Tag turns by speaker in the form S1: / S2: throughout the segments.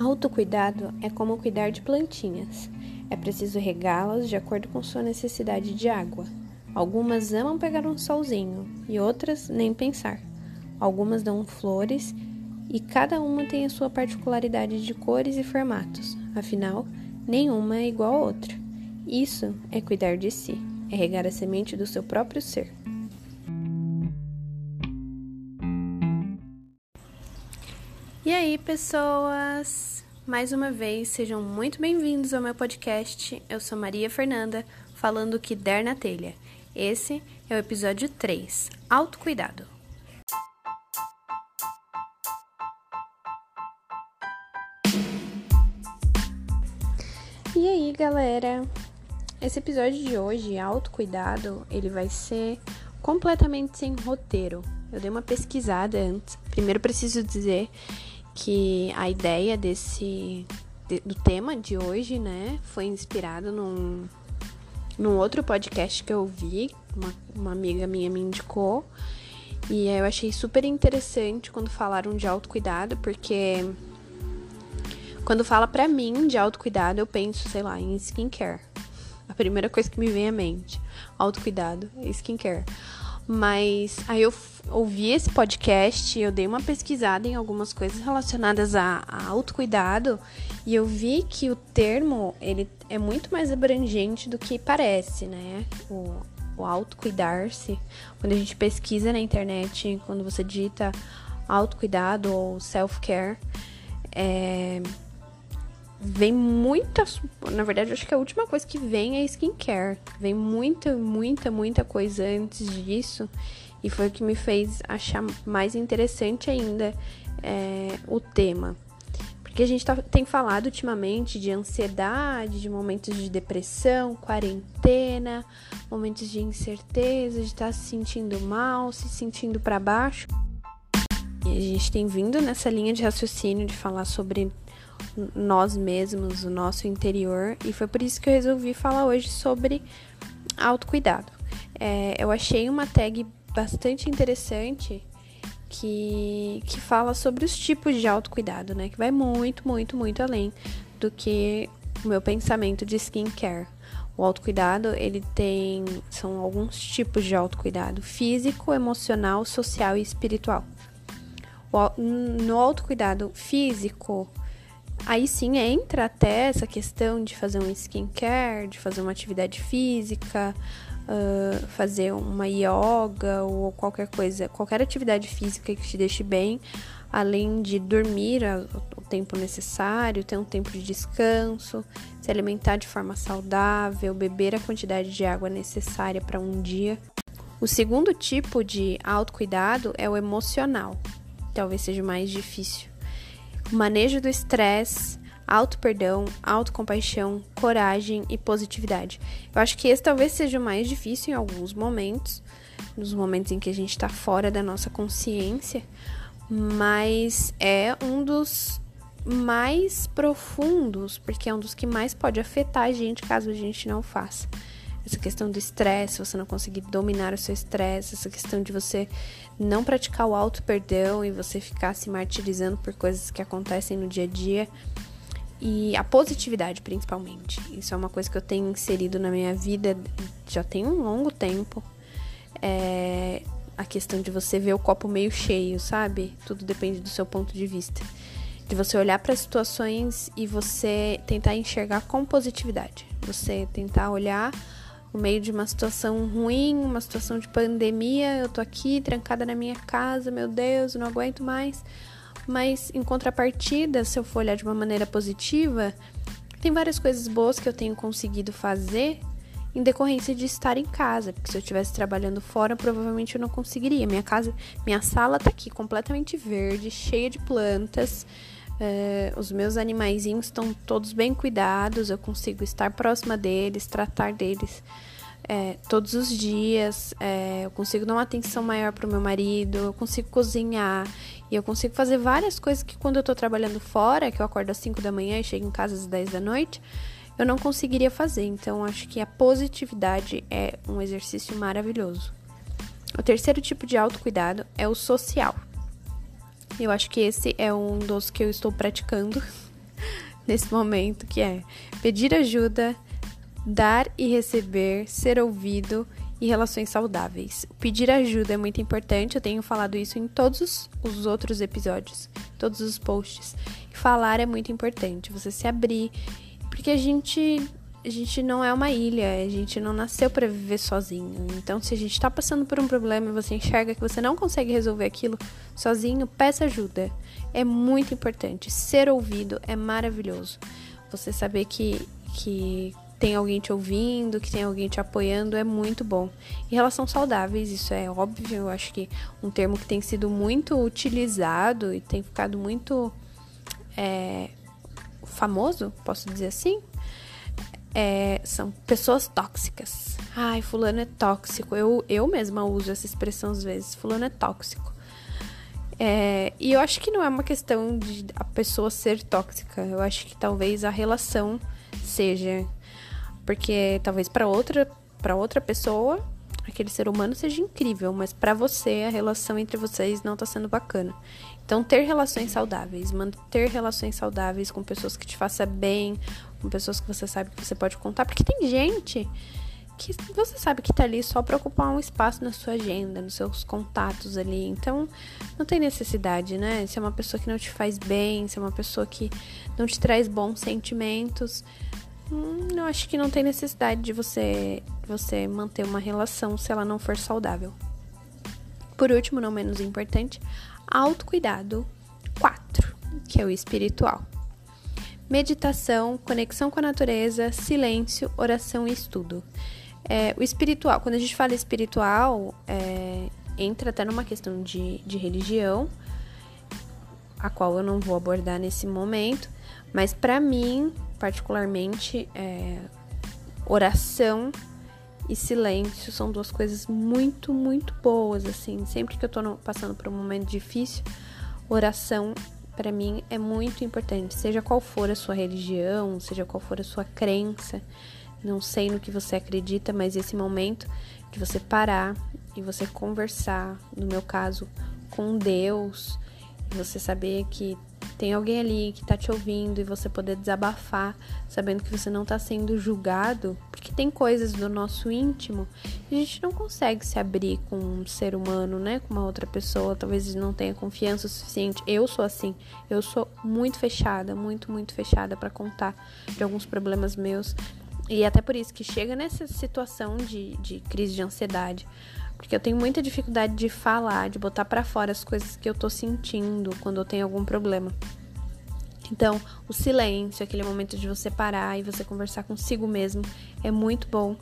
S1: Autocuidado é como cuidar de plantinhas. É preciso regá-las de acordo com sua necessidade de água. Algumas amam pegar um solzinho e outras nem pensar. Algumas dão flores e cada uma tem a sua particularidade de cores e formatos. Afinal, nenhuma é igual a outra. Isso é cuidar de si, é regar a semente do seu próprio ser. E aí, pessoas? Mais uma vez, sejam muito bem-vindos ao meu podcast. Eu sou Maria Fernanda, falando o que der na telha. Esse é o episódio 3, Autocuidado. E aí, galera? Esse episódio de hoje, Autocuidado, ele vai ser completamente sem roteiro. Eu dei uma pesquisada antes. Primeiro preciso dizer que a ideia desse de, do tema de hoje, né, foi inspirado num, num outro podcast que eu vi, uma, uma amiga minha me indicou. E eu achei super interessante quando falaram de autocuidado, porque quando fala pra mim de autocuidado, eu penso, sei lá, em skincare. A primeira coisa que me vem à mente, autocuidado, skincare. Mas aí eu ouvi esse podcast, eu dei uma pesquisada em algumas coisas relacionadas a, a autocuidado e eu vi que o termo ele é muito mais abrangente do que parece, né? O, o autocuidar-se. Quando a gente pesquisa na internet, quando você digita autocuidado ou self-care, é, vem muitas. Na verdade, acho que a última coisa que vem é skincare. Vem muita, muita, muita coisa antes disso. E foi o que me fez achar mais interessante ainda é, o tema. Porque a gente tá, tem falado ultimamente de ansiedade, de momentos de depressão, quarentena, momentos de incerteza, de estar tá se sentindo mal, se sentindo para baixo. E a gente tem vindo nessa linha de raciocínio de falar sobre nós mesmos, o nosso interior, e foi por isso que eu resolvi falar hoje sobre autocuidado. É, eu achei uma tag bastante interessante que, que fala sobre os tipos de autocuidado, né? Que vai muito, muito, muito além do que o meu pensamento de skincare. O autocuidado, ele tem são alguns tipos de autocuidado: físico, emocional, social e espiritual. O, no autocuidado físico, Aí sim entra até essa questão de fazer um skincare, de fazer uma atividade física, uh, fazer uma yoga ou qualquer coisa, qualquer atividade física que te deixe bem, além de dormir o tempo necessário, ter um tempo de descanso, se alimentar de forma saudável, beber a quantidade de água necessária para um dia. O segundo tipo de autocuidado é o emocional, talvez seja mais difícil manejo do estresse, auto-perdão, autocompaixão, coragem e positividade. Eu acho que esse talvez seja o mais difícil em alguns momentos, nos momentos em que a gente está fora da nossa consciência, mas é um dos mais profundos, porque é um dos que mais pode afetar a gente caso a gente não faça essa questão do estresse, você não conseguir dominar o seu estresse, essa questão de você não praticar o auto perdão e você ficar se martirizando por coisas que acontecem no dia a dia. E a positividade, principalmente. Isso é uma coisa que eu tenho inserido na minha vida já tem um longo tempo. É a questão de você ver o copo meio cheio, sabe? Tudo depende do seu ponto de vista. De você olhar para as situações e você tentar enxergar com positividade. Você tentar olhar no meio de uma situação ruim, uma situação de pandemia, eu tô aqui trancada na minha casa, meu Deus, não aguento mais. Mas em contrapartida, se eu for olhar de uma maneira positiva, tem várias coisas boas que eu tenho conseguido fazer em decorrência de estar em casa, porque se eu estivesse trabalhando fora, provavelmente eu não conseguiria. Minha casa, minha sala tá aqui completamente verde, cheia de plantas. É, os meus animaizinhos estão todos bem cuidados, eu consigo estar próxima deles, tratar deles é, todos os dias, é, eu consigo dar uma atenção maior para o meu marido, eu consigo cozinhar e eu consigo fazer várias coisas que quando eu estou trabalhando fora, que eu acordo às 5 da manhã e chego em casa às 10 da noite, eu não conseguiria fazer. Então, acho que a positividade é um exercício maravilhoso. O terceiro tipo de autocuidado é o social. Eu acho que esse é um dos que eu estou praticando nesse momento, que é pedir ajuda, dar e receber, ser ouvido e relações saudáveis. Pedir ajuda é muito importante, eu tenho falado isso em todos os outros episódios, todos os posts. Falar é muito importante, você se abrir, porque a gente a gente não é uma ilha, a gente não nasceu para viver sozinho. Então, se a gente está passando por um problema e você enxerga que você não consegue resolver aquilo sozinho, peça ajuda. É muito importante. Ser ouvido é maravilhoso. Você saber que, que tem alguém te ouvindo, que tem alguém te apoiando, é muito bom. Em relação saudáveis, isso é óbvio, eu acho que um termo que tem sido muito utilizado e tem ficado muito é, famoso, posso dizer assim, é, são pessoas tóxicas. Ai, fulano é tóxico. Eu, eu mesma uso essa expressão às vezes. Fulano é tóxico. É, e eu acho que não é uma questão de a pessoa ser tóxica. Eu acho que talvez a relação seja. Porque talvez para outra, para outra pessoa, aquele ser humano seja incrível, mas para você a relação entre vocês não tá sendo bacana. Então, ter relações saudáveis, manter relações saudáveis com pessoas que te façam bem, com pessoas que você sabe que você pode contar, porque tem gente que você sabe que tá ali só para ocupar um espaço na sua agenda, nos seus contatos ali. Então, não tem necessidade, né? Se é uma pessoa que não te faz bem, se é uma pessoa que não te traz bons sentimentos, hum, eu acho que não tem necessidade de você, você manter uma relação se ela não for saudável. Por último, não menos importante, autocuidado 4, que é o espiritual meditação, conexão com a natureza, silêncio, oração e estudo. É, o espiritual, quando a gente fala espiritual, é, entra até numa questão de, de religião, a qual eu não vou abordar nesse momento, mas para mim, particularmente, é, oração e silêncio são duas coisas muito, muito boas, assim. Sempre que eu tô passando por um momento difícil, oração para mim é muito importante, seja qual for a sua religião, seja qual for a sua crença, não sei no que você acredita, mas esse momento de você parar e você conversar, no meu caso, com Deus, você saber que tem alguém ali que tá te ouvindo e você poder desabafar, sabendo que você não tá sendo julgado, porque tem coisas do nosso íntimo que a gente não consegue se abrir com um ser humano, né? Com uma outra pessoa, talvez não tenha confiança o suficiente. Eu sou assim, eu sou muito fechada, muito, muito fechada para contar de alguns problemas meus. E até por isso que chega nessa situação de, de crise de ansiedade. Porque eu tenho muita dificuldade de falar, de botar para fora as coisas que eu tô sentindo quando eu tenho algum problema. Então, o silêncio, aquele momento de você parar e você conversar consigo mesmo, é muito bom.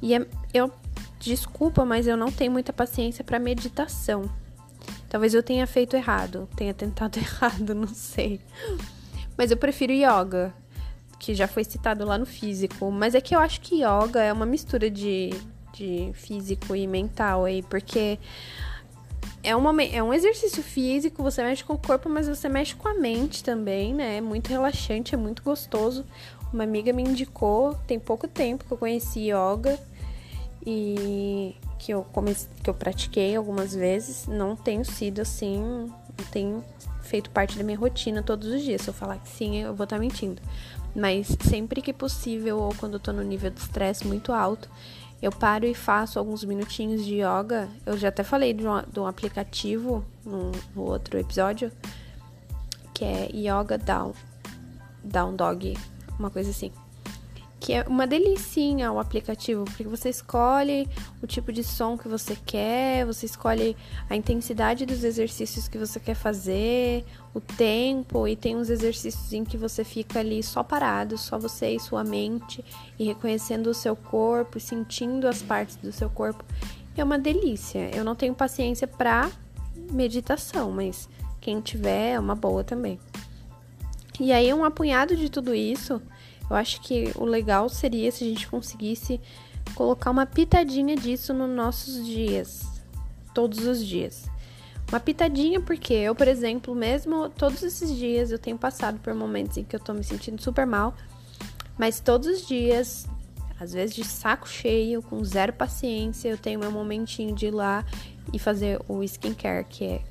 S1: E é, eu desculpa, mas eu não tenho muita paciência para meditação. Talvez eu tenha feito errado, tenha tentado errado, não sei. Mas eu prefiro yoga, que já foi citado lá no físico. Mas é que eu acho que yoga é uma mistura de de físico e mental aí, porque é, uma, é um exercício físico, você mexe com o corpo, mas você mexe com a mente também, né? É muito relaxante, é muito gostoso. Uma amiga me indicou, tem pouco tempo que eu conheci yoga e que eu comecei, que eu pratiquei algumas vezes, não tenho sido assim, não tenho feito parte da minha rotina todos os dias. Se eu falar que sim, eu vou estar mentindo. Mas sempre que possível ou quando eu tô no nível de estresse muito alto, eu paro e faço alguns minutinhos de yoga. Eu já até falei de um, de um aplicativo no, no, outro episódio, que é Yoga Down, Down Dog, uma coisa assim que é uma delicinha o aplicativo, porque você escolhe o tipo de som que você quer, você escolhe a intensidade dos exercícios que você quer fazer, o tempo, e tem uns exercícios em que você fica ali só parado, só você e sua mente, e reconhecendo o seu corpo, sentindo as partes do seu corpo. É uma delícia. Eu não tenho paciência para meditação, mas quem tiver é uma boa também. E aí, um apunhado de tudo isso eu acho que o legal seria se a gente conseguisse colocar uma pitadinha disso nos nossos dias, todos os dias. Uma pitadinha porque eu, por exemplo, mesmo todos esses dias eu tenho passado por momentos em que eu tô me sentindo super mal, mas todos os dias, às vezes de saco cheio, com zero paciência, eu tenho meu momentinho de ir lá e fazer o skincare, que é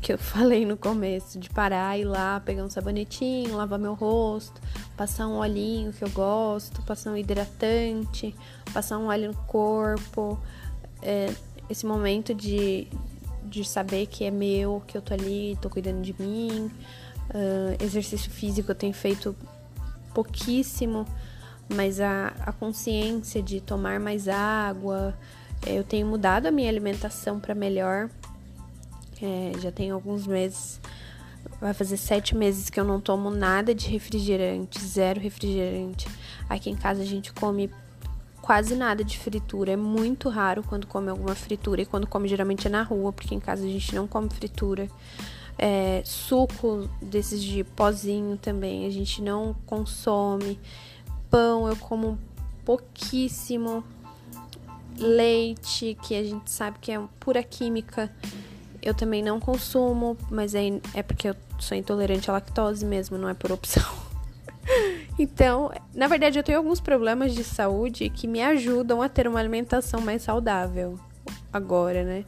S1: que eu falei no começo, de parar e ir lá, pegar um sabonetinho, lavar meu rosto, passar um olhinho que eu gosto, passar um hidratante, passar um óleo no corpo. É, esse momento de, de saber que é meu, que eu tô ali, tô cuidando de mim. Uh, exercício físico eu tenho feito pouquíssimo, mas a, a consciência de tomar mais água, é, eu tenho mudado a minha alimentação para melhor. É, já tem alguns meses, vai fazer sete meses que eu não tomo nada de refrigerante, zero refrigerante. Aqui em casa a gente come quase nada de fritura. É muito raro quando come alguma fritura. E quando come, geralmente é na rua, porque em casa a gente não come fritura. É, suco desses de pozinho também, a gente não consome. Pão eu como pouquíssimo. Leite, que a gente sabe que é pura química, eu também não consumo, mas é, é porque eu sou intolerante à lactose mesmo, não é por opção. Então, na verdade, eu tenho alguns problemas de saúde que me ajudam a ter uma alimentação mais saudável agora, né?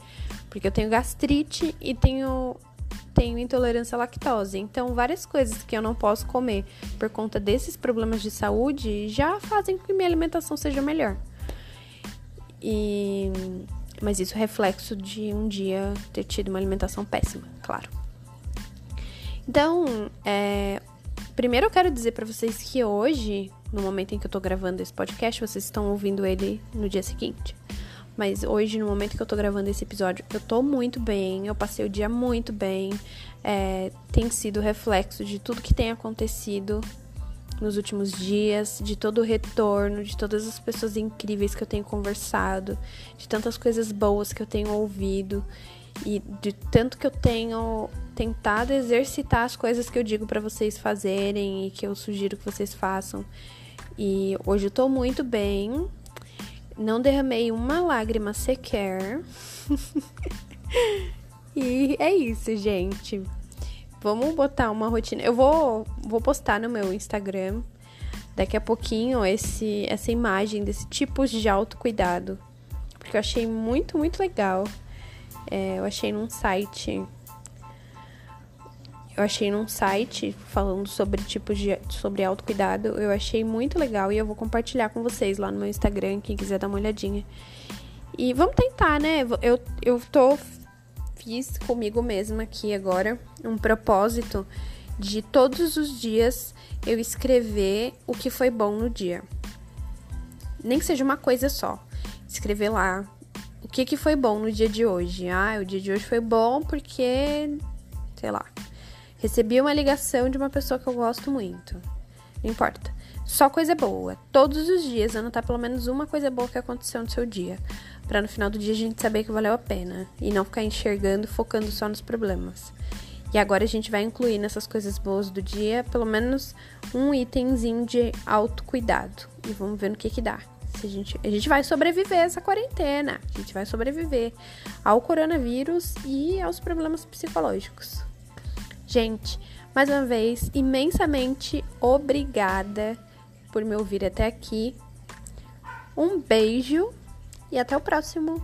S1: Porque eu tenho gastrite e tenho, tenho intolerância à lactose. Então, várias coisas que eu não posso comer por conta desses problemas de saúde já fazem com que minha alimentação seja melhor. E mas isso é reflexo de um dia ter tido uma alimentação péssima, claro. Então, é, Primeiro eu quero dizer para vocês que hoje, no momento em que eu tô gravando esse podcast, vocês estão ouvindo ele no dia seguinte. Mas hoje, no momento que eu tô gravando esse episódio, eu tô muito bem, eu passei o dia muito bem. É, tem sido reflexo de tudo que tem acontecido nos últimos dias, de todo o retorno, de todas as pessoas incríveis que eu tenho conversado, de tantas coisas boas que eu tenho ouvido e de tanto que eu tenho tentado exercitar as coisas que eu digo para vocês fazerem e que eu sugiro que vocês façam. E hoje eu tô muito bem. Não derramei uma lágrima sequer. e é isso, gente. Vamos botar uma rotina. Eu vou, vou postar no meu Instagram daqui a pouquinho esse, essa imagem desse tipo de autocuidado. Porque eu achei muito, muito legal. É, eu achei num site eu achei num site falando sobre tipos de sobre autocuidado. Eu achei muito legal e eu vou compartilhar com vocês lá no meu Instagram, quem quiser dar uma olhadinha. E vamos tentar, né? Eu, eu tô fiz comigo mesma aqui agora um propósito de todos os dias eu escrever o que foi bom no dia. Nem que seja uma coisa só. Escrever lá o que, que foi bom no dia de hoje. Ah, o dia de hoje foi bom porque, sei lá, Recebi uma ligação de uma pessoa que eu gosto muito. Não importa. Só coisa boa. Todos os dias anotar pelo menos uma coisa boa que aconteceu no seu dia. para no final do dia a gente saber que valeu a pena. E não ficar enxergando, focando só nos problemas. E agora a gente vai incluir nessas coisas boas do dia pelo menos um itemzinho de autocuidado. E vamos ver no que que dá. Se a, gente, a gente vai sobreviver essa quarentena. A gente vai sobreviver ao coronavírus e aos problemas psicológicos. Gente, mais uma vez, imensamente obrigada por me ouvir até aqui. Um beijo e até o próximo.